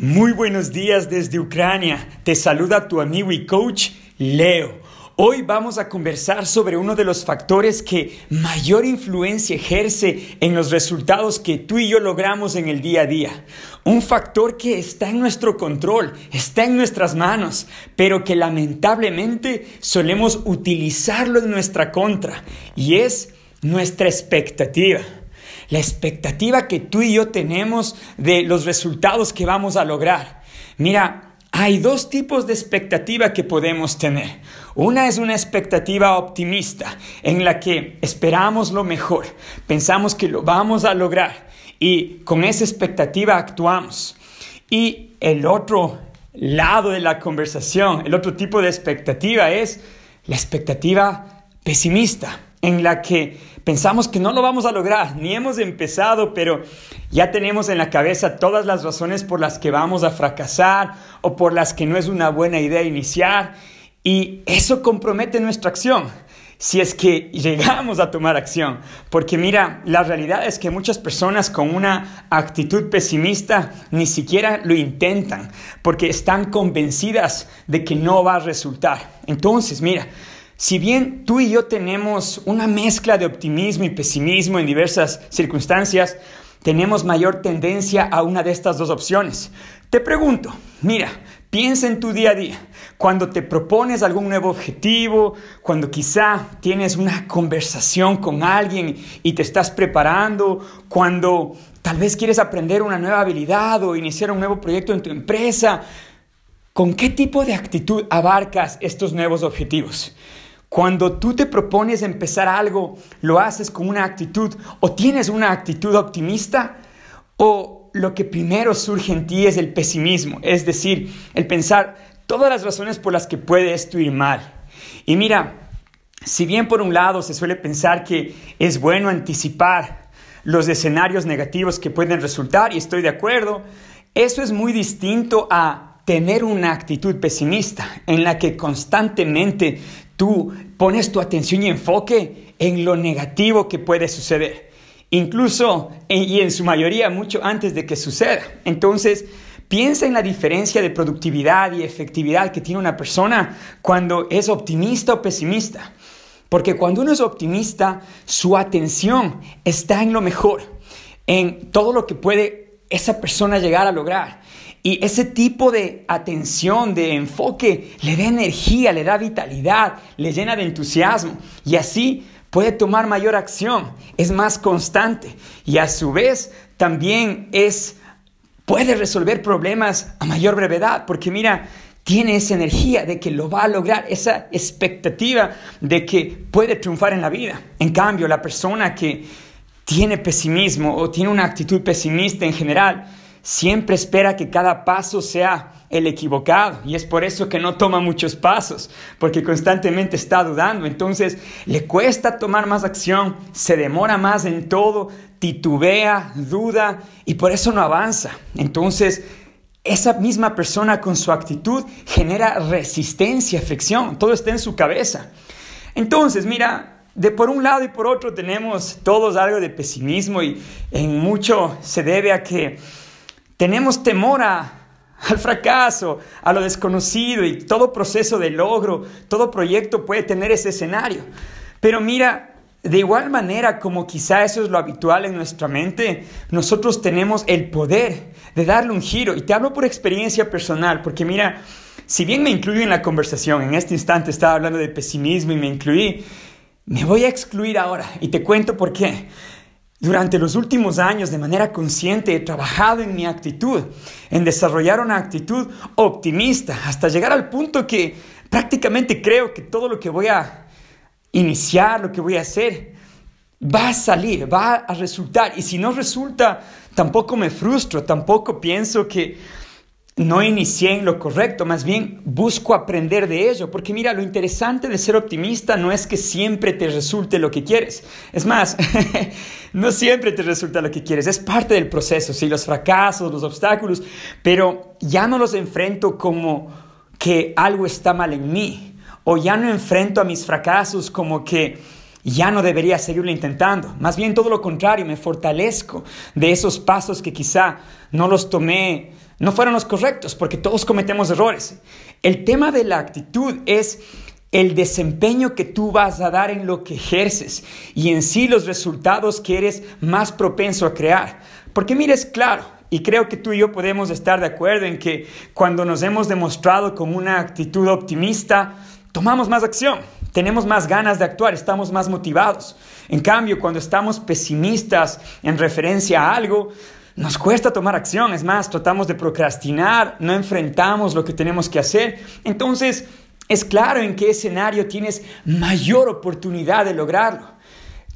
Muy buenos días desde Ucrania. Te saluda tu amigo y coach Leo. Hoy vamos a conversar sobre uno de los factores que mayor influencia ejerce en los resultados que tú y yo logramos en el día a día. Un factor que está en nuestro control, está en nuestras manos, pero que lamentablemente solemos utilizarlo en nuestra contra y es nuestra expectativa la expectativa que tú y yo tenemos de los resultados que vamos a lograr. Mira, hay dos tipos de expectativa que podemos tener. Una es una expectativa optimista, en la que esperamos lo mejor, pensamos que lo vamos a lograr y con esa expectativa actuamos. Y el otro lado de la conversación, el otro tipo de expectativa es la expectativa pesimista, en la que pensamos que no lo vamos a lograr, ni hemos empezado, pero ya tenemos en la cabeza todas las razones por las que vamos a fracasar o por las que no es una buena idea iniciar, y eso compromete nuestra acción si es que llegamos a tomar acción. Porque mira, la realidad es que muchas personas con una actitud pesimista ni siquiera lo intentan, porque están convencidas de que no va a resultar. Entonces, mira, si bien tú y yo tenemos una mezcla de optimismo y pesimismo en diversas circunstancias, tenemos mayor tendencia a una de estas dos opciones. Te pregunto, mira, piensa en tu día a día, cuando te propones algún nuevo objetivo, cuando quizá tienes una conversación con alguien y te estás preparando, cuando tal vez quieres aprender una nueva habilidad o iniciar un nuevo proyecto en tu empresa, ¿con qué tipo de actitud abarcas estos nuevos objetivos? Cuando tú te propones empezar algo, lo haces con una actitud o tienes una actitud optimista o lo que primero surge en ti es el pesimismo, es decir, el pensar todas las razones por las que puede esto ir mal. Y mira, si bien por un lado se suele pensar que es bueno anticipar los escenarios negativos que pueden resultar, y estoy de acuerdo, eso es muy distinto a tener una actitud pesimista en la que constantemente tú pones tu atención y enfoque en lo negativo que puede suceder, incluso y en su mayoría mucho antes de que suceda. Entonces, piensa en la diferencia de productividad y efectividad que tiene una persona cuando es optimista o pesimista. Porque cuando uno es optimista, su atención está en lo mejor, en todo lo que puede esa persona llegar a lograr. Y ese tipo de atención, de enfoque, le da energía, le da vitalidad, le llena de entusiasmo. Y así puede tomar mayor acción, es más constante. Y a su vez también es, puede resolver problemas a mayor brevedad. Porque mira, tiene esa energía de que lo va a lograr, esa expectativa de que puede triunfar en la vida. En cambio, la persona que tiene pesimismo o tiene una actitud pesimista en general, siempre espera que cada paso sea el equivocado y es por eso que no toma muchos pasos, porque constantemente está dudando, entonces le cuesta tomar más acción, se demora más en todo, titubea, duda y por eso no avanza. Entonces, esa misma persona con su actitud genera resistencia, fricción, todo está en su cabeza. Entonces, mira, de por un lado y por otro tenemos todos algo de pesimismo y en mucho se debe a que tenemos temor al fracaso, a lo desconocido y todo proceso de logro, todo proyecto puede tener ese escenario. Pero mira, de igual manera como quizá eso es lo habitual en nuestra mente, nosotros tenemos el poder de darle un giro. Y te hablo por experiencia personal, porque mira, si bien me incluyo en la conversación, en este instante estaba hablando de pesimismo y me incluí, me voy a excluir ahora y te cuento por qué. Durante los últimos años, de manera consciente, he trabajado en mi actitud, en desarrollar una actitud optimista, hasta llegar al punto que prácticamente creo que todo lo que voy a iniciar, lo que voy a hacer, va a salir, va a resultar. Y si no resulta, tampoco me frustro, tampoco pienso que no inicié en lo correcto, más bien busco aprender de ello, porque mira, lo interesante de ser optimista no es que siempre te resulte lo que quieres, es más, no siempre te resulta lo que quieres, es parte del proceso, sí, los fracasos, los obstáculos, pero ya no los enfrento como que algo está mal en mí, o ya no enfrento a mis fracasos como que ya no debería seguirlo intentando. Más bien todo lo contrario, me fortalezco de esos pasos que quizá no los tomé, no fueron los correctos, porque todos cometemos errores. El tema de la actitud es el desempeño que tú vas a dar en lo que ejerces y en sí los resultados que eres más propenso a crear. Porque mires, claro, y creo que tú y yo podemos estar de acuerdo en que cuando nos hemos demostrado con una actitud optimista, tomamos más acción, tenemos más ganas de actuar, estamos más motivados. En cambio, cuando estamos pesimistas en referencia a algo, nos cuesta tomar acción, es más, tratamos de procrastinar, no enfrentamos lo que tenemos que hacer. Entonces, es claro en qué escenario tienes mayor oportunidad de lograrlo.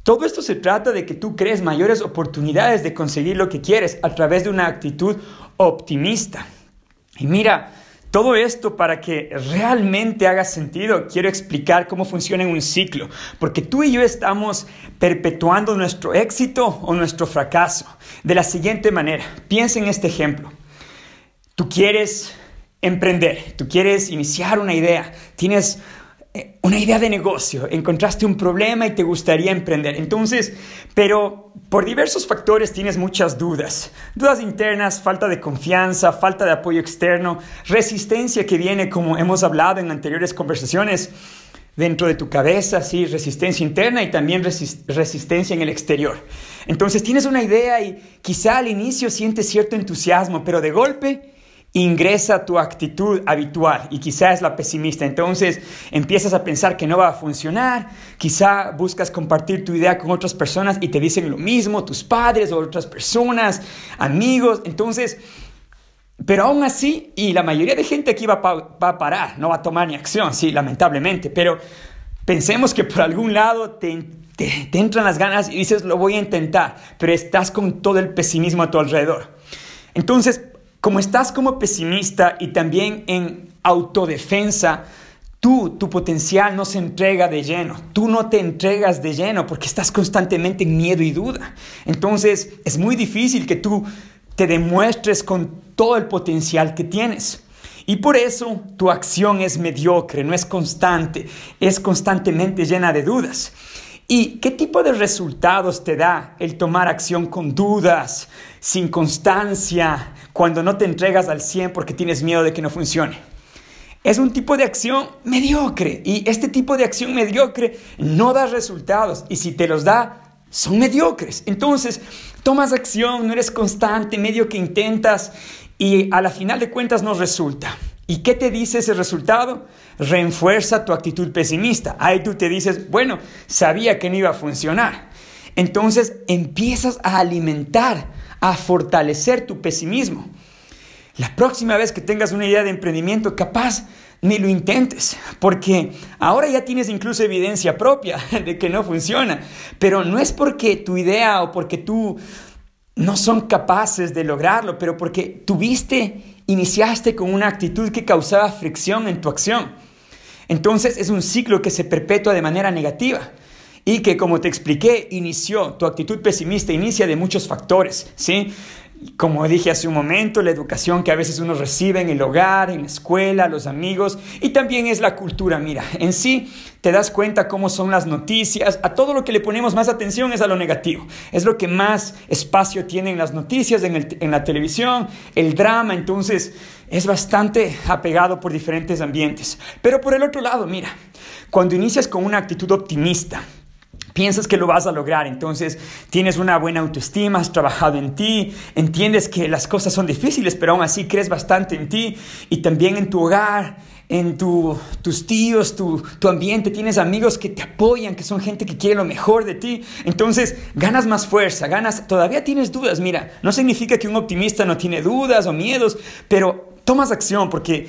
Todo esto se trata de que tú crees mayores oportunidades de conseguir lo que quieres a través de una actitud optimista. Y mira, todo esto para que realmente haga sentido, quiero explicar cómo funciona en un ciclo, porque tú y yo estamos perpetuando nuestro éxito o nuestro fracaso de la siguiente manera. Piensa en este ejemplo. Tú quieres emprender, tú quieres iniciar una idea, tienes una idea de negocio, encontraste un problema y te gustaría emprender. Entonces, pero por diversos factores tienes muchas dudas. Dudas internas, falta de confianza, falta de apoyo externo, resistencia que viene, como hemos hablado en anteriores conversaciones, dentro de tu cabeza, sí, resistencia interna y también resistencia en el exterior. Entonces tienes una idea y quizá al inicio sientes cierto entusiasmo, pero de golpe ingresa tu actitud habitual y quizá es la pesimista. Entonces empiezas a pensar que no va a funcionar, quizá buscas compartir tu idea con otras personas y te dicen lo mismo, tus padres o otras personas, amigos. Entonces, pero aún así, y la mayoría de gente aquí va, a parar, no va a tomar ni acción, sí, lamentablemente, pero pensemos que por algún lado te, te entran las ganas y dices, lo voy a intentar, pero estás con todo el pesimismo a tu alrededor. Entonces, como estás como pesimista y también en autodefensa, tú, tu potencial no se entrega de lleno. Tú no te entregas de lleno porque estás constantemente en miedo y duda. Entonces es muy difícil que tú te demuestres con todo el potencial que tienes. Y por eso tu acción es mediocre, no es constante, es constantemente llena de dudas. ¿Y qué tipo de resultados te da el tomar acción con dudas, sin constancia, cuando no te entregas al 100 porque tienes miedo de que no funcione? Es un tipo de acción mediocre y este tipo de acción mediocre no da resultados y si te los da, son mediocres. Entonces, tomas acción, no eres constante, medio que intentas y a la final de cuentas no resulta. ¿Y qué te dice ese resultado? Refuerza tu actitud pesimista. Ahí tú te dices, bueno, sabía que no iba a funcionar. Entonces empiezas a alimentar, a fortalecer tu pesimismo. La próxima vez que tengas una idea de emprendimiento, capaz ni lo intentes, porque ahora ya tienes incluso evidencia propia de que no funciona, pero no es porque tu idea o porque tú no son capaces de lograrlo, pero porque tuviste iniciaste con una actitud que causaba fricción en tu acción. Entonces es un ciclo que se perpetúa de manera negativa y que, como te expliqué, inició, tu actitud pesimista inicia de muchos factores, ¿sí? Como dije hace un momento, la educación que a veces uno recibe en el hogar, en la escuela, los amigos, y también es la cultura. Mira, en sí te das cuenta cómo son las noticias, a todo lo que le ponemos más atención es a lo negativo, es lo que más espacio tienen las noticias en, en la televisión, el drama, entonces es bastante apegado por diferentes ambientes. Pero por el otro lado, mira, cuando inicias con una actitud optimista, Piensas que lo vas a lograr, entonces tienes una buena autoestima, has trabajado en ti, entiendes que las cosas son difíciles, pero aún así crees bastante en ti y también en tu hogar, en tus tíos, tu, tu ambiente, tienes amigos que te apoyan, que son gente que quiere lo mejor de ti, entonces ganas más fuerza, ganas, todavía tienes dudas, mira, no significa que un optimista no tiene dudas o miedos, pero tomas acción porque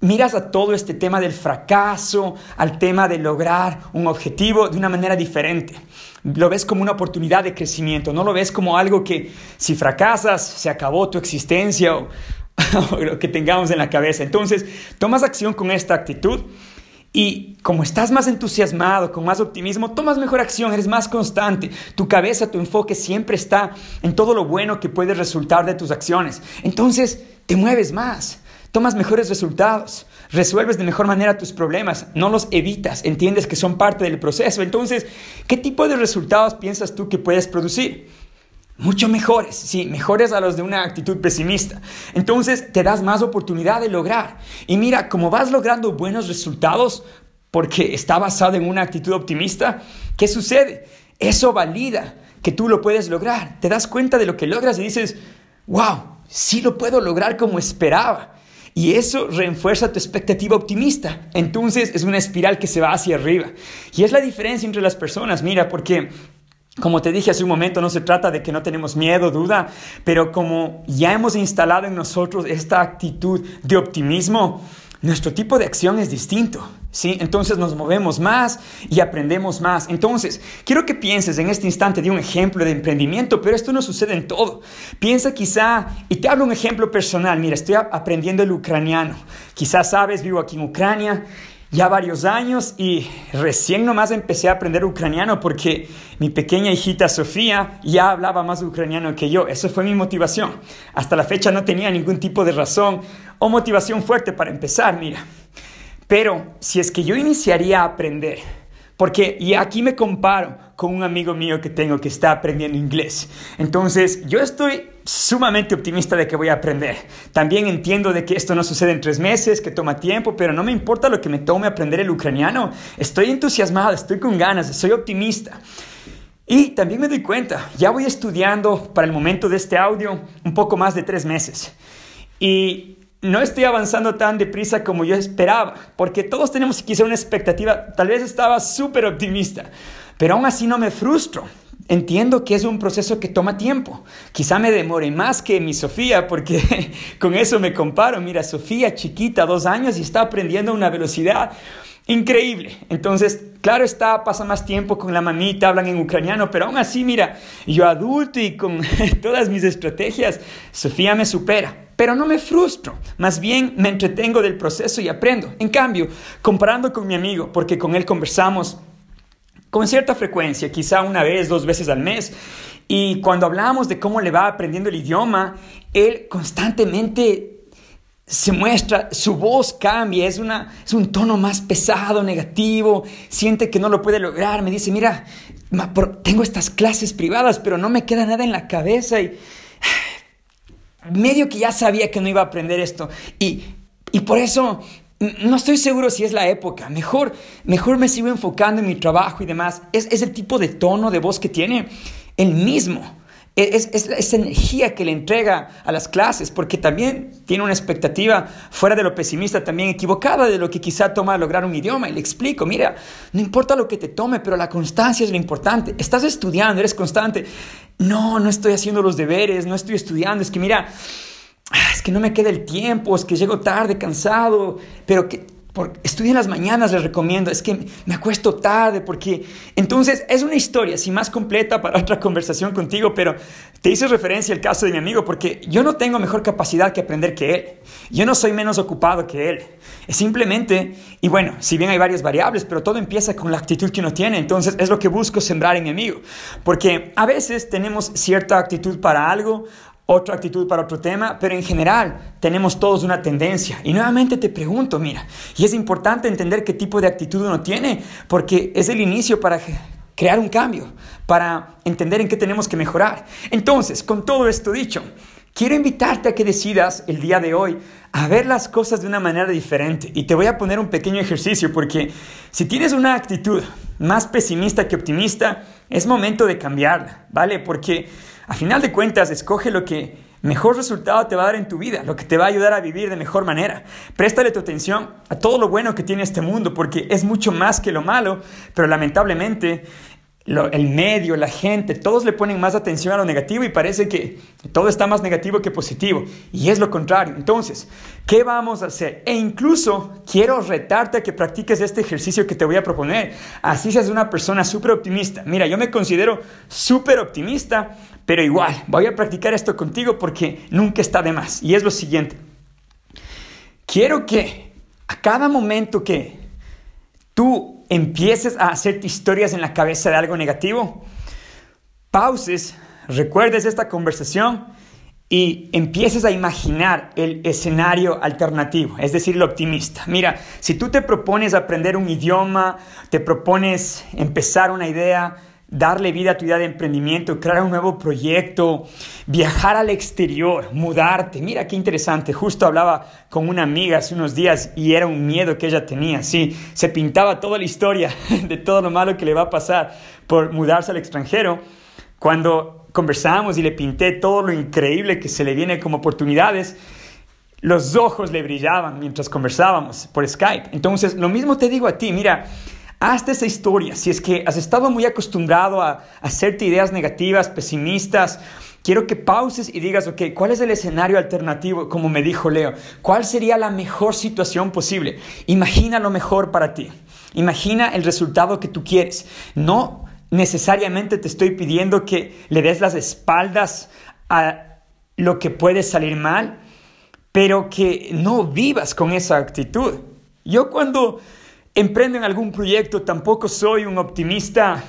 miras a todo este tema del fracaso, al tema de lograr un objetivo de una manera diferente. Lo ves como una oportunidad de crecimiento, no lo ves como algo que si fracasas se acabó tu existencia o, lo que tengamos en la cabeza. Entonces, tomas acción con esta actitud y como estás más entusiasmado, con más optimismo, tomas mejor acción, eres más constante. Tu cabeza, tu enfoque siempre está en todo lo bueno que puede resultar de tus acciones. Entonces, te mueves más tomas mejores resultados, resuelves de mejor manera tus problemas, no los evitas, entiendes que son parte del proceso. Entonces, ¿qué tipo de resultados piensas tú que puedes producir? Mucho mejores, sí, mejores a los de una actitud pesimista. Entonces te das más oportunidad de lograr. Y mira, como vas logrando buenos resultados porque está basado en una actitud optimista, ¿qué sucede? Eso valida que tú lo puedes lograr. Te das cuenta de lo que logras y dices, wow, sí lo puedo lograr como esperaba. Y eso refuerza tu expectativa optimista. Entonces es una espiral que se va hacia arriba. Y es la diferencia entre las personas, mira, porque como te dije hace un momento, no se trata de que no tenemos miedo, duda, pero como ya hemos instalado en nosotros esta actitud de optimismo, nuestro tipo de acción es distinto. ¿Sí? Entonces nos movemos más y aprendemos más. Entonces, quiero que pienses en este instante de un ejemplo de emprendimiento, pero esto no sucede en todo. Piensa quizá, y te hablo un ejemplo personal, mira, estoy aprendiendo el ucraniano. Quizás sabes, vivo aquí en Ucrania ya varios años y recién nomás empecé a aprender ucraniano porque mi pequeña hijita Sofía ya hablaba más ucraniano que yo. Eso fue mi motivación. Hasta la fecha no tenía ningún tipo de razón o motivación fuerte para empezar, mira. Pero si es que yo iniciaría a aprender, porque y aquí me comparo con un amigo mío que tengo que está aprendiendo inglés. Entonces, yo estoy sumamente optimista de que voy a aprender. También entiendo de que esto no sucede en tres meses, que toma tiempo, pero no me importa lo que me tome aprender el ucraniano. Estoy entusiasmado, estoy con ganas, soy optimista. Y también me doy cuenta, ya voy estudiando para el momento de este audio un poco más de tres meses. Y no estoy avanzando tan deprisa como yo esperaba, porque todos tenemos quizá una expectativa, tal vez estaba súper optimista, pero aún así no me frustro. Entiendo que es un proceso que toma tiempo. Quizá me demore más que mi Sofía, porque con eso me comparo. Mira, Sofía chiquita, dos años y está aprendiendo a una velocidad increíble. Entonces, claro está, pasa más tiempo con la mamita, hablan en ucraniano, pero aún así, mira, yo adulto y con todas mis estrategias, Sofía me supera pero no me frustro, más bien me entretengo del proceso y aprendo. En cambio, comparando con mi amigo, porque con él conversamos con cierta frecuencia, quizá una vez, dos veces al mes, y cuando hablamos de cómo le va aprendiendo el idioma, él constantemente se muestra, su voz cambia, es, una, es un tono más pesado, negativo, siente que no lo puede lograr, me dice, mira, tengo estas clases privadas, pero no me queda nada en la cabeza y medio que ya sabía que no iba a aprender esto. Y, y por eso no estoy seguro si es la época. Mejor, mejor me sigo enfocando en mi trabajo y demás. Es, es el tipo de tono de voz que tiene el mismo. Es, es, esa energía que le entrega a las clases, porque también tiene una expectativa fuera de lo pesimista, también equivocada de lo que quizá toma lograr un idioma. Y le explico, mira, no importa lo que te tome, pero la constancia es lo importante. Estás estudiando, eres constante. No, no estoy haciendo los deberes, no estoy estudiando. Es que mira, ah, es que no me queda el tiempo, es que llego tarde, cansado, pero que por, en las mañanas, les recomiendo. Es que me acuesto tarde porque... Entonces, es una historia, así más completa para otra conversación contigo, pero te hice referencia al caso de mi amigo porque yo no tengo mejor capacidad que aprender que él. Yo no soy menos ocupado que él. Es simplemente, y bueno, si bien hay varias variables, pero todo empieza con la actitud que uno tiene. Entonces, es lo que busco sembrar en mi amigo. Porque a veces tenemos cierta actitud para algo, otra actitud para otro tema, pero en general tenemos todos una tendencia. Y nuevamente te pregunto, mira, y es importante entender qué tipo de actitud uno tiene, porque es el inicio para crear un cambio, para entender en qué tenemos que mejorar. Entonces, con todo esto dicho, quiero invitarte a que decidas el día de hoy a ver las cosas de una manera diferente. Y te voy a poner un pequeño ejercicio, porque si tienes una actitud más pesimista que optimista, es momento de cambiarla, ¿vale? Porque a final de cuentas, escoge lo que mejor resultado te va a dar en tu vida, lo que te va a ayudar a vivir de mejor manera. Préstale tu atención a todo lo bueno que tiene este mundo, porque es mucho más que lo malo, pero lamentablemente el medio, la gente, todos le ponen más atención a lo negativo y parece que todo está más negativo que positivo. Y es lo contrario. Entonces, ¿qué vamos a hacer? E incluso quiero retarte a que practiques este ejercicio que te voy a proponer. Así seas una persona súper optimista. Mira, yo me considero súper optimista pero igual, voy a practicar esto contigo porque nunca está de más. Y es lo siguiente. Quiero que a cada momento que tú empieces a hacerte historias en la cabeza de algo negativo, pauses, recuerdes esta conversación y empieces a imaginar el escenario alternativo, es decir, el optimista. Mira, si tú te propones aprender un idioma, te propones empezar una idea, darle vida a tu idea de emprendimiento, crear un nuevo proyecto, viajar al exterior, mudarte. Mira qué interesante. Justo hablaba con una amiga hace unos días y era un miedo que ella tenía. Sí, se pintaba toda la historia de todo lo malo que le va a pasar por mudarse al extranjero. Cuando conversamos y le pinté todo lo increíble que se le viene como oportunidades, los ojos le brillaban mientras conversábamos por Skype. Entonces, lo mismo te digo a ti, mira, Hazte esa historia. Si es que has estado muy acostumbrado a, hacerte ideas negativas, pesimistas, quiero que pauses y digas, ok, ¿cuál es el escenario alternativo? Como me dijo Leo, ¿cuál sería la mejor situación posible? Imagina lo mejor para ti. Imagina el resultado que tú quieres. No necesariamente te estoy pidiendo que le des las espaldas a lo que puede salir mal, pero que no vivas con esa actitud. Yo cuando emprendo en algún proyecto, tampoco soy un optimista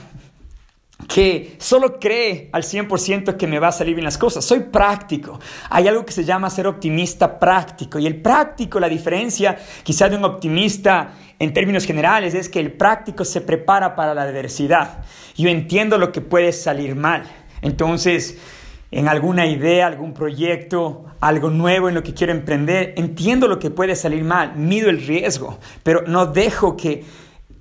que solo cree al 100% que me va a salir bien las cosas. Soy práctico. Hay algo que se llama ser optimista práctico. Y el práctico, la diferencia quizá de un optimista en términos generales, es que el práctico se prepara para la adversidad. Yo entiendo lo que puede salir mal. Entonces, en alguna idea, algún proyecto, algo nuevo en lo que quiero emprender, entiendo lo que puede salir mal, mido el riesgo, pero no dejo que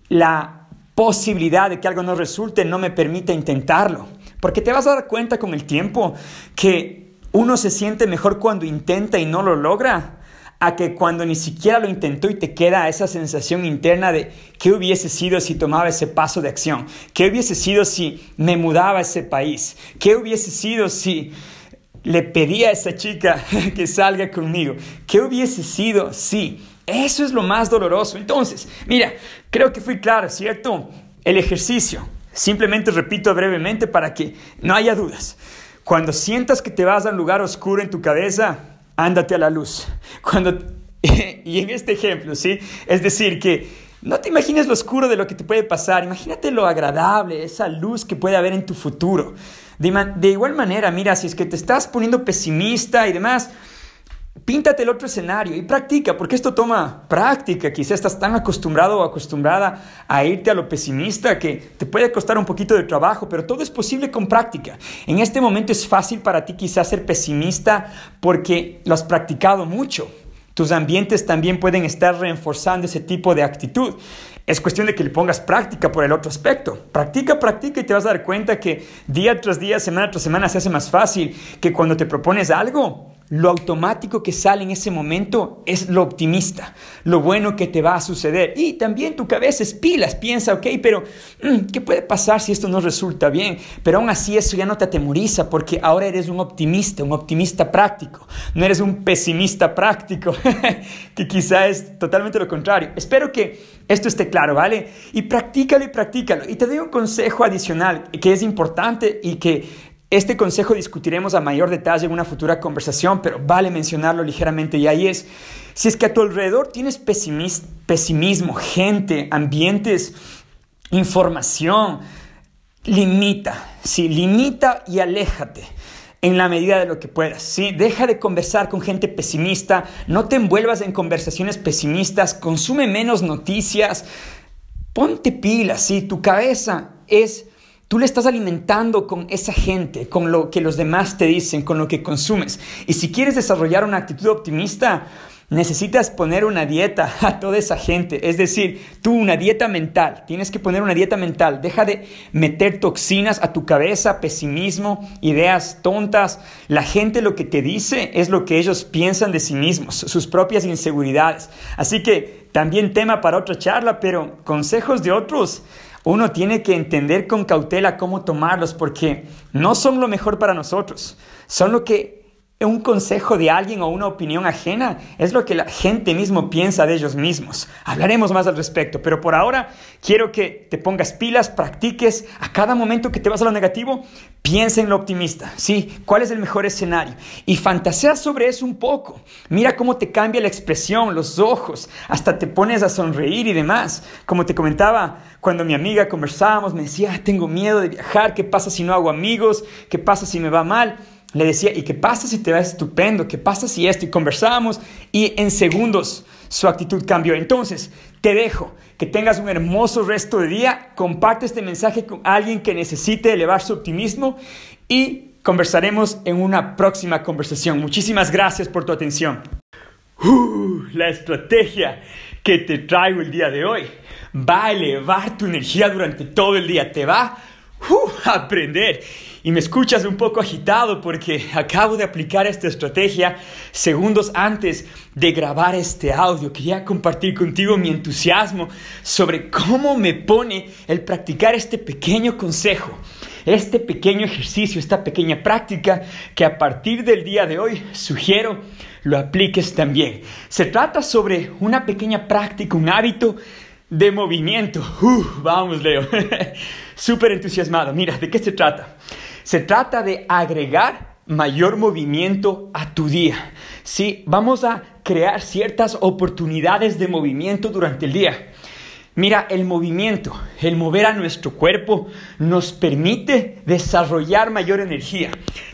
la posibilidad de que algo no resulte no me permita intentarlo. Porque te vas a dar cuenta con el tiempo que uno se siente mejor cuando intenta y no lo logra a que cuando ni siquiera lo intentó y te queda esa sensación interna de qué hubiese sido si tomaba ese paso de acción, qué hubiese sido si me mudaba a ese país, qué hubiese sido si le pedía a esa chica que salga conmigo, qué hubiese sido si. Eso es lo más doloroso. Entonces, mira, creo que fui claro, ¿cierto? El ejercicio. Simplemente repito brevemente para que no haya dudas. Cuando sientas que te vas a un lugar oscuro en tu cabeza, ándate a la luz. Cuando, y en este ejemplo, ¿sí? Es decir, que no te imagines lo oscuro de lo que te puede pasar, imagínate lo agradable, esa luz que puede haber en tu futuro. De, de igual manera, mira, si es que te estás poniendo pesimista y demás, Píntate el otro escenario y practica, porque esto toma práctica. Quizás estás tan acostumbrado o acostumbrada a irte a lo pesimista que te puede costar un poquito de trabajo, pero todo es posible con práctica. En este momento es fácil para ti quizás ser pesimista porque lo has practicado mucho. Tus ambientes también pueden estar reforzando ese tipo de actitud. Es cuestión de que le pongas práctica por el otro aspecto. Practica, practica y te vas a dar cuenta que día tras día, semana tras semana se hace más fácil, que cuando te propones algo, lo automático que sale en ese momento es lo optimista, lo bueno que te va a suceder. Y también tu cabeza es pilas, piensa, ok, pero mm, ¿qué puede pasar si esto no resulta bien? Pero aún así eso ya no te atemoriza porque ahora eres un optimista, un optimista práctico, no eres un pesimista práctico, que quizá es totalmente lo contrario. Espero que esto esté claro, ¿vale? Y practícalo y practícalo. Y te doy un consejo adicional que es importante y que este consejo discutiremos a mayor detalle en una futura conversación, pero vale mencionarlo ligeramente y ahí es, si es que a tu alrededor tienes pesimismo, gente, ambientes, información, limita, sí, limita y aléjate en la medida de lo que puedas. ¿sí? Deja de conversar con gente pesimista, no te envuelvas en conversaciones pesimistas, consume menos noticias, ponte pilas, ¿sí? tu cabeza es Tú le estás alimentando con esa gente, con lo que los demás te dicen, con lo que consumes. Y si quieres desarrollar una actitud optimista, necesitas poner una dieta a toda esa gente. Es decir, tú una dieta mental. Tienes que poner una dieta mental. Deja de meter toxinas a tu cabeza, pesimismo, ideas tontas. La gente lo que te dice es lo que ellos piensan de sí mismos, sus propias inseguridades. Así que también tema para otra charla, pero consejos de otros uno tiene que entender con cautela cómo tomarlos porque no son lo mejor para nosotros, son lo que un consejo de alguien o una opinión ajena es lo que la gente mismo piensa de ellos mismos. Hablaremos más al respecto, pero por ahora quiero que te pongas pilas, practiques a cada momento que te vas a lo negativo, piensa en lo optimista, ¿sí? ¿Cuál es el mejor escenario? Y fantasea sobre eso un poco. Mira cómo te cambia la expresión, los ojos, hasta te pones a sonreír y demás. Como te comentaba, cuando mi amiga conversábamos, me decía, tengo miedo de viajar, ¿qué pasa si no hago amigos? ¿Qué pasa si me va mal? Le decía, ¿y qué pasa si te va estupendo? ¿Qué pasa si esto? Y conversamos y en segundos su actitud cambió. Entonces, te dejo que tengas un hermoso resto de día, comparte este mensaje con alguien que necesite elevar su optimismo y conversaremos en una próxima conversación. Muchísimas gracias por tu atención. Uh, la estrategia que te traigo el día de hoy va a elevar tu energía durante todo el día, te va uh, a aprender. Y me escuchas un poco agitado porque acabo de aplicar esta estrategia segundos antes de grabar este audio. Quería compartir contigo mi entusiasmo sobre cómo me pone el practicar este pequeño consejo este pequeño ejercicio, esta pequeña práctica que a partir del día de hoy sugiero lo apliques también. Se trata sobre una pequeña práctica, un hábito de movimiento. vamos, Leo. Súper entusiasmado. Mira, ¿de qué se trata? Se trata de agregar mayor movimiento a tu día. Sí, vamos a crear ciertas oportunidades de movimiento durante el día. Mira, el movimiento, el mover a nuestro cuerpo nos permite desarrollar mayor energía.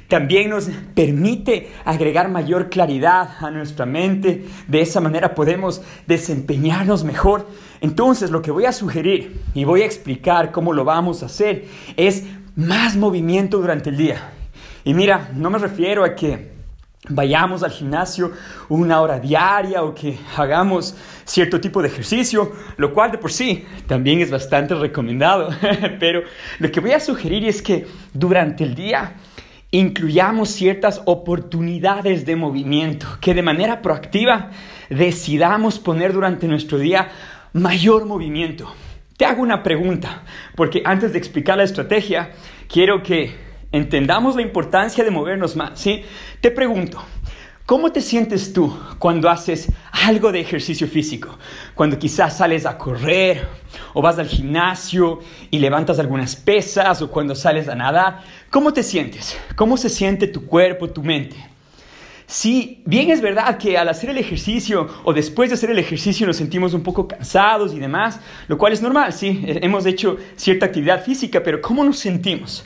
También nos permite agregar mayor claridad a nuestra mente. De esa manera podemos desempeñarnos mejor. Entonces, lo que voy a sugerir y voy a explicar cómo lo vamos a hacer es más movimiento durante el día. Y mira, no me refiero a que vayamos al gimnasio una hora diaria o que hagamos cierto tipo de ejercicio, lo cual de por sí también es bastante recomendado. Pero lo que voy a sugerir es que durante el día incluyamos ciertas oportunidades de movimiento, que de manera proactiva decidamos poner durante nuestro día mayor movimiento. Te hago una pregunta, porque antes de explicar la estrategia, quiero que entendamos la importancia de movernos más, ¿sí? Te pregunto, ¿cómo te sientes tú cuando haces algo de ejercicio físico? Cuando quizás sales a correr o vas al gimnasio y levantas algunas pesas o cuando sales a nadar, ¿cómo te sientes? ¿Cómo se siente tu cuerpo, tu mente? Sí, bien es verdad que al hacer el ejercicio o después de hacer el ejercicio nos sentimos un poco cansados y demás, lo cual es normal, sí, hemos hecho cierta actividad física, pero ¿cómo nos sentimos?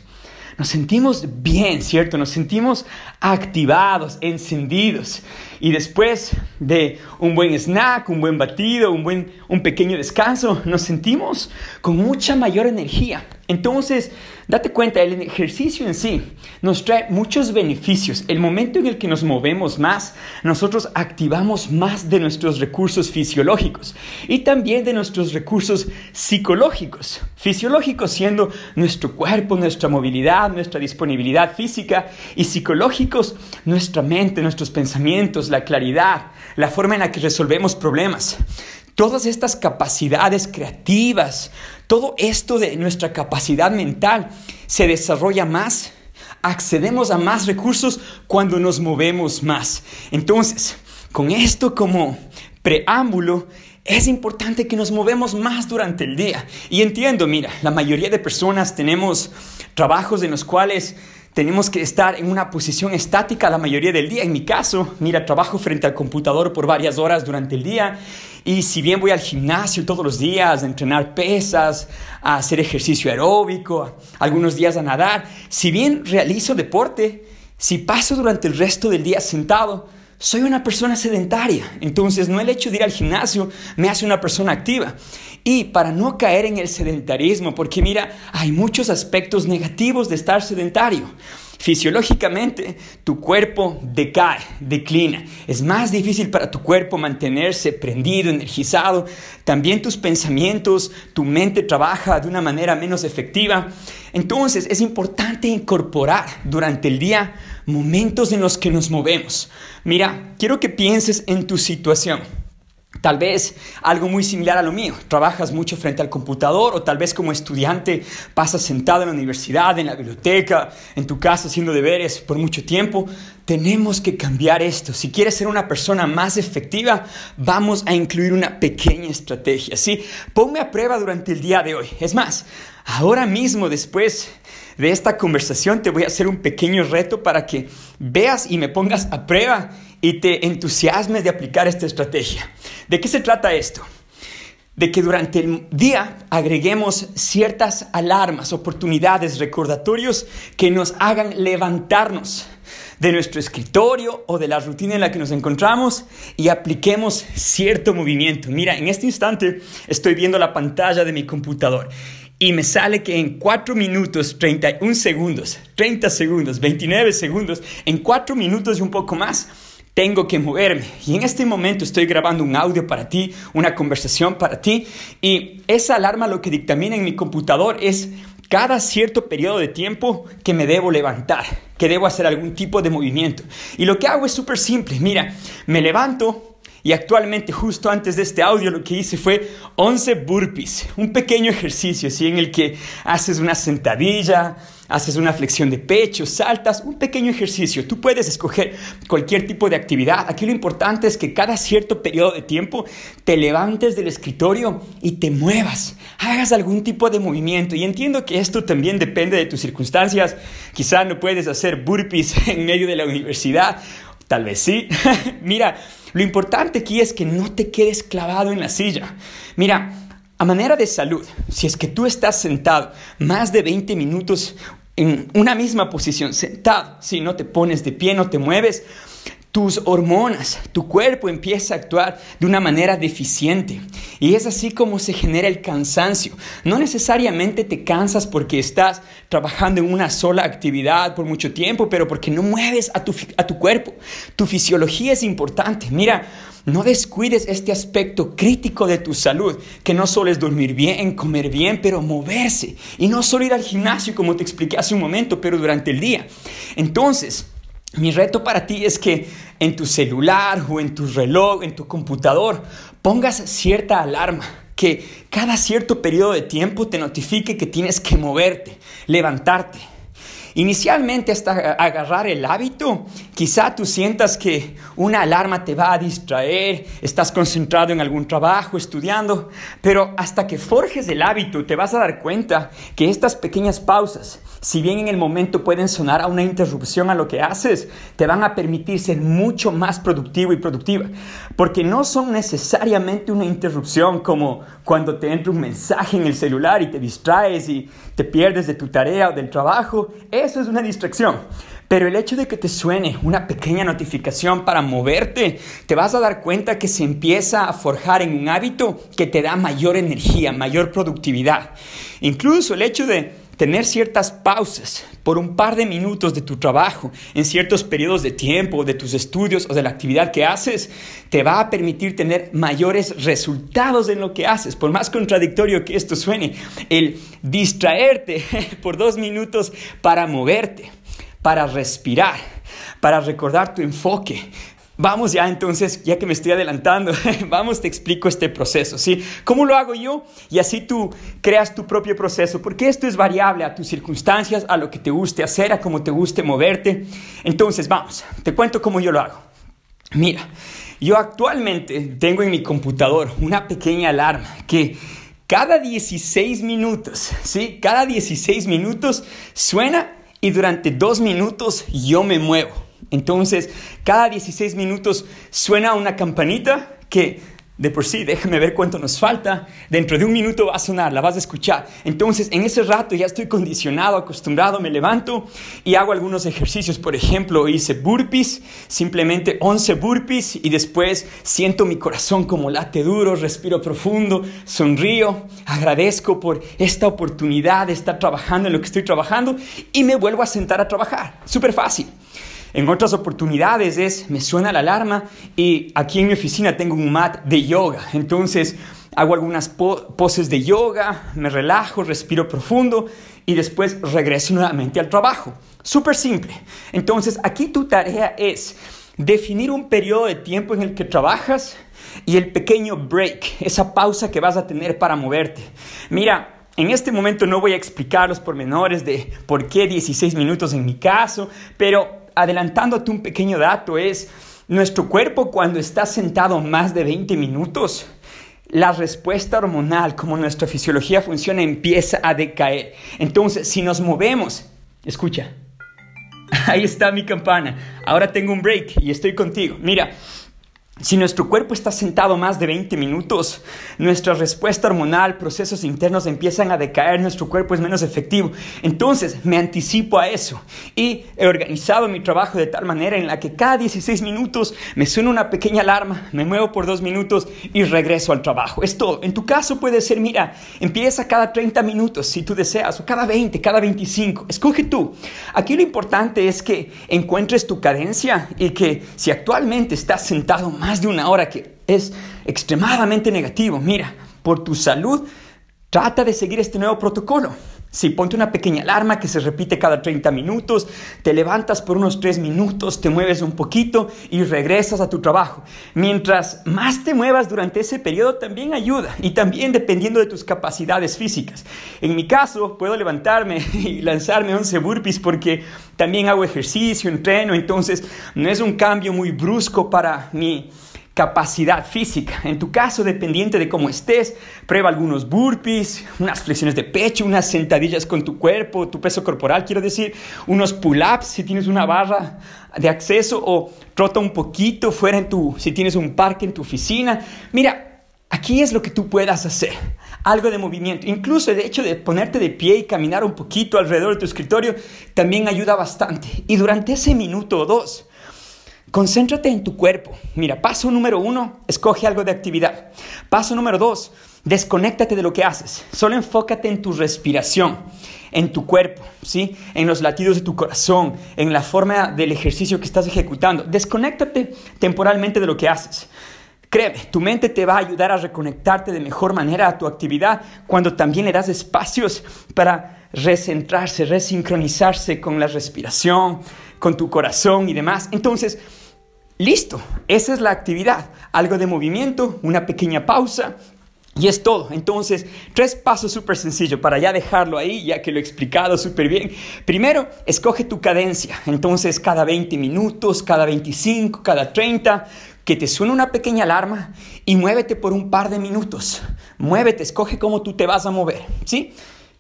nos sentimos bien, ¿cierto? Nos sentimos activados, encendidos. Y después de un buen snack, un buen batido, un, buen, un pequeño descanso, nos sentimos con mucha mayor energía. Entonces, date cuenta, el ejercicio en sí nos trae muchos beneficios. El momento en el que nos movemos más, nosotros activamos más de nuestros recursos fisiológicos y también de nuestros recursos psicológicos. Fisiológicos siendo nuestro cuerpo, nuestra movilidad, nuestra disponibilidad física y nuestra mente, nuestros pensamientos, la claridad, la forma en la que resolvemos problemas. Todas estas capacidades creativas, todo esto de nuestra capacidad mental se desarrolla más, accedemos a más recursos cuando nos movemos más. Entonces, con esto como preámbulo, es importante que nos movemos más durante el día. Y entiendo, mira, la mayoría de personas tenemos trabajos en los cuales tenemos que estar en una posición estática la mayoría del día. En mi caso, mira, trabajo frente al computador por varias horas durante el día y si bien voy al gimnasio todos los días a entrenar pesas, a hacer ejercicio aeróbico, algunos días a nadar, si bien realizo deporte, si paso durante el resto del día sentado, soy una persona sedentaria. Entonces, no el hecho de ir al gimnasio me hace una persona activa. Y para no caer en el sedentarismo, porque mira, hay muchos aspectos negativos de estar sedentario. Fisiológicamente, tu cuerpo decae, declina. Es más difícil para tu cuerpo mantenerse prendido, energizado. También tus pensamientos, tu mente trabaja de una manera menos efectiva. Entonces, es importante incorporar durante el día momentos en los que nos movemos. Mira, quiero que pienses en tu situación. Tal vez algo muy similar a lo mío. Trabajas mucho frente al computador o tal vez como estudiante pasas sentado en la universidad, en la biblioteca, en tu casa haciendo deberes por mucho tiempo. Tenemos que cambiar esto. Si quieres ser una persona más efectiva, vamos a incluir una pequeña estrategia. ¿sí? Ponme a prueba durante el día de hoy. Es más, ahora mismo después de esta conversación te voy a hacer un pequeño reto para que veas y me pongas a prueba y te entusiasmes de aplicar esta estrategia. ¿De qué se trata esto? de que durante el día agreguemos ciertas alarmas, oportunidades, recordatorios que nos hagan levantarnos de nuestro escritorio o de la rutina en la que nos encontramos y apliquemos cierto movimiento. Mira, en este instante estoy viendo la pantalla de mi computador y me sale que en 4 minutos, 31 segundos, 30 segundos, 29 segundos, en 4 minutos y un poco más, tengo que moverme. Y en este momento estoy grabando un audio para ti, una conversación para ti, y esa alarma lo que dictamina en mi computador es cada cierto periodo de tiempo que me debo levantar, que debo hacer algún tipo de movimiento. Y lo que hago es súper simple. Mira, me levanto y actualmente justo antes de este audio lo que hice fue 11 burpees, un pequeño ejercicio, ¿sí? En el que haces una sentadilla, haces una flexión de pecho, saltas, un pequeño ejercicio. Tú puedes escoger cualquier tipo de actividad. Aquí lo importante es que cada cierto periodo de tiempo te levantes del escritorio y te muevas, hagas algún tipo de movimiento. Y entiendo que esto también depende de tus circunstancias. Quizá no puedes hacer burpees en medio de la universidad, tal vez sí. Mira, lo importante aquí es que no te quedes clavado en la silla. Mira, a manera de salud, si es que tú estás sentado más de 20 minutos en una misma posición, sentado, si no te pones de pie, no te mueves, tus hormonas, tu cuerpo empieza a actuar de una manera deficiente. Y es así como se genera el cansancio. No necesariamente te cansas porque estás trabajando en una sola actividad por mucho tiempo, pero porque no mueves a tu, a tu cuerpo. Tu fisiología es importante. Mira, no descuides este aspecto crítico de tu salud, que no solo es dormir bien, comer bien, pero moverse. Y no solo ir al gimnasio, como te expliqué hace un momento, pero durante el día. Entonces, mi reto para ti es que en tu celular o en tu reloj, en tu computador, pongas cierta alarma que cada cierto periodo de tiempo te notifique que tienes que moverte, levantarte. Inicialmente hasta agarrar el hábito, quizá tú sientas que una alarma te va a distraer, estás concentrado en algún trabajo, estudiando, pero hasta que forjes el hábito te vas a dar cuenta que estas pequeñas pausas, si bien en el momento pueden sonar a una interrupción a lo que haces, te van a permitir ser mucho más productivo y productiva, porque no son necesariamente una interrupción como cuando te entra un mensaje en el celular y te distraes y te pierdes de tu tarea o del trabajo, eso es una distracción. Pero el hecho de que te suene una pequeña notificación para moverte, te vas a dar cuenta que se empieza a forjar en un hábito que te da mayor energía, mayor productividad. Incluso el hecho de tener ciertas pausas por un par de minutos de tu trabajo, en ciertos periodos de tiempo, de tus estudios o de la actividad que haces, te va a permitir tener mayores resultados en lo que haces. Por más contradictorio que esto suene, el distraerte por dos minutos para moverte, para respirar, para recordar tu enfoque, Vamos ya entonces, ya que me estoy adelantando, vamos, te explico este proceso, ¿sí? ¿Cómo lo hago yo? Y así tú creas tu propio proceso, porque esto es variable a tus circunstancias, a lo que te guste hacer, a cómo te guste moverte. Entonces, vamos, te cuento cómo yo lo hago. Mira, yo actualmente tengo en mi computador una pequeña alarma que cada 16 minutos, ¿sí? Cada 16 minutos suena y durante dos minutos yo me muevo. Entonces, cada 16 minutos suena una campanita que de por sí, déjame ver cuánto nos falta. Dentro de un minuto va a sonar, la vas a escuchar. Entonces, en ese rato ya estoy condicionado, acostumbrado, me levanto y hago algunos ejercicios. Por ejemplo, hice burpees, simplemente 11 burpees y después siento mi corazón como late duro, respiro profundo, sonrío, agradezco por esta oportunidad de estar trabajando en lo que estoy trabajando y me vuelvo a sentar a trabajar. Súper fácil. En otras oportunidades es, me suena la alarma y aquí en mi oficina tengo un mat de yoga. Entonces hago algunas poses de yoga, me relajo, respiro profundo y después regreso nuevamente al trabajo. Súper simple. Entonces aquí tu tarea es definir un periodo de tiempo en el que trabajas y el pequeño break, esa pausa que vas a tener para moverte. Mira, en este momento no voy a explicar los pormenores de por qué 16 minutos en mi caso, pero adelantándote un pequeño dato, es nuestro cuerpo cuando está sentado más de 20 minutos, la respuesta hormonal, como nuestra fisiología funciona, empieza a decaer. Entonces, si nos movemos, escucha, ahí está mi campana, ahora tengo un break y estoy contigo. Mira, Si nuestro cuerpo está sentado más de 20 minutos, nuestra respuesta hormonal, procesos internos empiezan a decaer, nuestro cuerpo es menos efectivo. Entonces me anticipo a eso y he organizado mi trabajo de tal manera en la que cada 16 minutos me suena una pequeña alarma, me muevo por dos minutos y regreso al trabajo. Es todo. En tu caso puede ser, mira, empieza cada 30 minutos si tú deseas, o cada 20, cada 25. Escoge tú. Aquí lo importante es que encuentres tu cadencia y que si actualmente estás sentado más más de una hora, que es extremadamente negativo. Mira, por tu salud, trata de seguir este nuevo protocolo. Si ponte una pequeña alarma que se repite cada 30 minutos, te levantas por unos 3 minutos, te mueves un poquito y regresas a tu trabajo. Mientras más te muevas durante ese periodo también ayuda y también dependiendo de tus capacidades físicas. En mi caso, puedo levantarme y lanzarme 11 burpees porque también hago ejercicio, entreno, entonces no es un cambio muy brusco para mi capacidad física. En tu caso, dependiente de cómo estés, prueba algunos burpees, unas flexiones de pecho, unas sentadillas con tu cuerpo, tu peso corporal, quiero decir, unos pull-ups si tienes una barra de acceso o trota un poquito fuera en tu, si tienes un parque en tu oficina. Mira, aquí es lo que tú puedas hacer. Algo de movimiento. Incluso el hecho de ponerte de pie y caminar un poquito alrededor de tu escritorio también ayuda bastante. Y durante ese minuto o dos, Concéntrate en tu cuerpo. Mira, paso número uno, escoge algo de actividad. Paso número dos, desconéctate de lo que haces. Solo enfócate en tu respiración, en tu cuerpo, ¿sí? En los latidos de tu corazón, en la forma del ejercicio que estás ejecutando. Desconéctate temporalmente de lo que haces. Créeme, tu mente te va a ayudar a reconectarte de mejor manera a tu actividad cuando también le das espacios para recentrarse, resincronizarse con la respiración, con tu corazón y demás. Entonces, Listo, esa es la actividad. Algo de movimiento, una pequeña pausa y es todo. Entonces, tres pasos súper sencillos para ya dejarlo ahí, ya que lo he explicado súper bien. Primero, escoge tu cadencia. Entonces, cada 20 minutos, cada 25, cada 30, que te suene una pequeña alarma y muévete por un par de minutos. Muévete, escoge cómo tú te vas a mover. ¿Sí?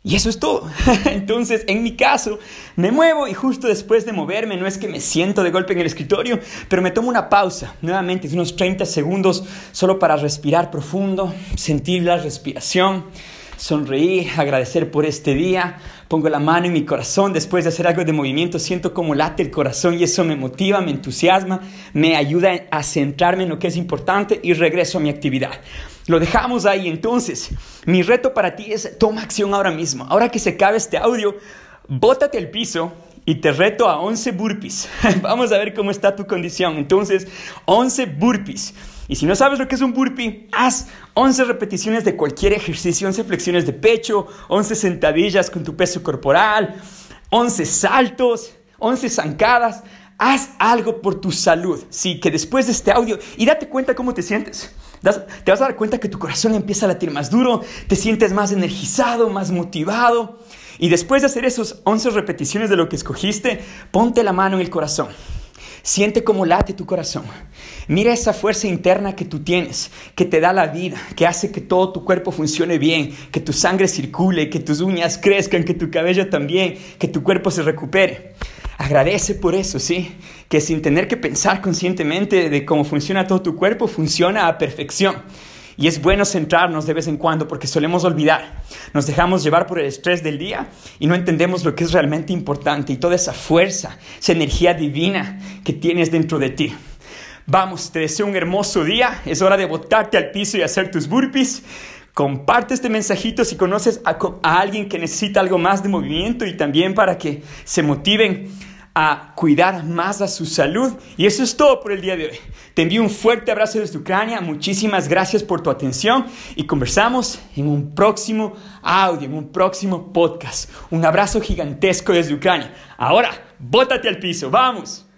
Y eso es todo. Entonces, en mi caso, me muevo y justo después de moverme, no es que me siento de golpe en el escritorio, pero me tomo una pausa, nuevamente, de unos 30 segundos, solo para respirar profundo, sentir la respiración, sonreír, agradecer por este día. Pongo la mano en mi corazón, después de hacer algo de movimiento, siento como late el corazón y eso me motiva, me entusiasma, me ayuda a centrarme en lo que es importante y regreso a mi actividad. Lo dejamos ahí entonces. Mi reto para ti es toma acción ahora mismo. Ahora que se acabe este audio, bótate al piso y te reto a 11 burpees. Vamos a ver cómo está tu condición. Entonces, 11 burpees. Y si no sabes lo que es un burpee, haz 11 repeticiones de cualquier ejercicio, 11 flexiones de pecho, 11 sentadillas con tu peso corporal, 11 saltos, 11 zancadas. Haz algo por tu salud. Sí, que después de este audio y date cuenta cómo te sientes te vas a dar cuenta que tu corazón empieza a latir más duro, te sientes más energizado, más motivado. Y después de hacer esos 11 repeticiones de lo que escogiste, ponte la mano en el corazón. Siente cómo late tu corazón. Mira esa fuerza interna que tú tienes, que te da la vida, que hace que todo tu cuerpo funcione bien, que tu sangre circule, que tus uñas crezcan, que tu cabello también, que tu cuerpo se recupere. Agradece por eso, ¿sí? Que sin tener que pensar conscientemente de cómo funciona todo tu cuerpo, funciona a perfección. Y es bueno centrarnos de vez en cuando porque solemos olvidar. Nos dejamos llevar por el estrés del día y no entendemos lo que es realmente importante y toda esa fuerza, esa energía divina que tienes dentro de ti. Vamos, te deseo un hermoso día. Es hora de botarte al piso y hacer tus burpees. Comparte este mensajito si conoces a, alguien que necesita algo más de movimiento y también para que se motiven a cuidar más a su salud. Y eso es todo por el día de hoy. Te envío un fuerte abrazo desde Ucrania. Muchísimas gracias por tu atención y conversamos en un próximo audio, en un próximo podcast. Un abrazo gigantesco desde Ucrania. Ahora, bótate al piso. Vamos.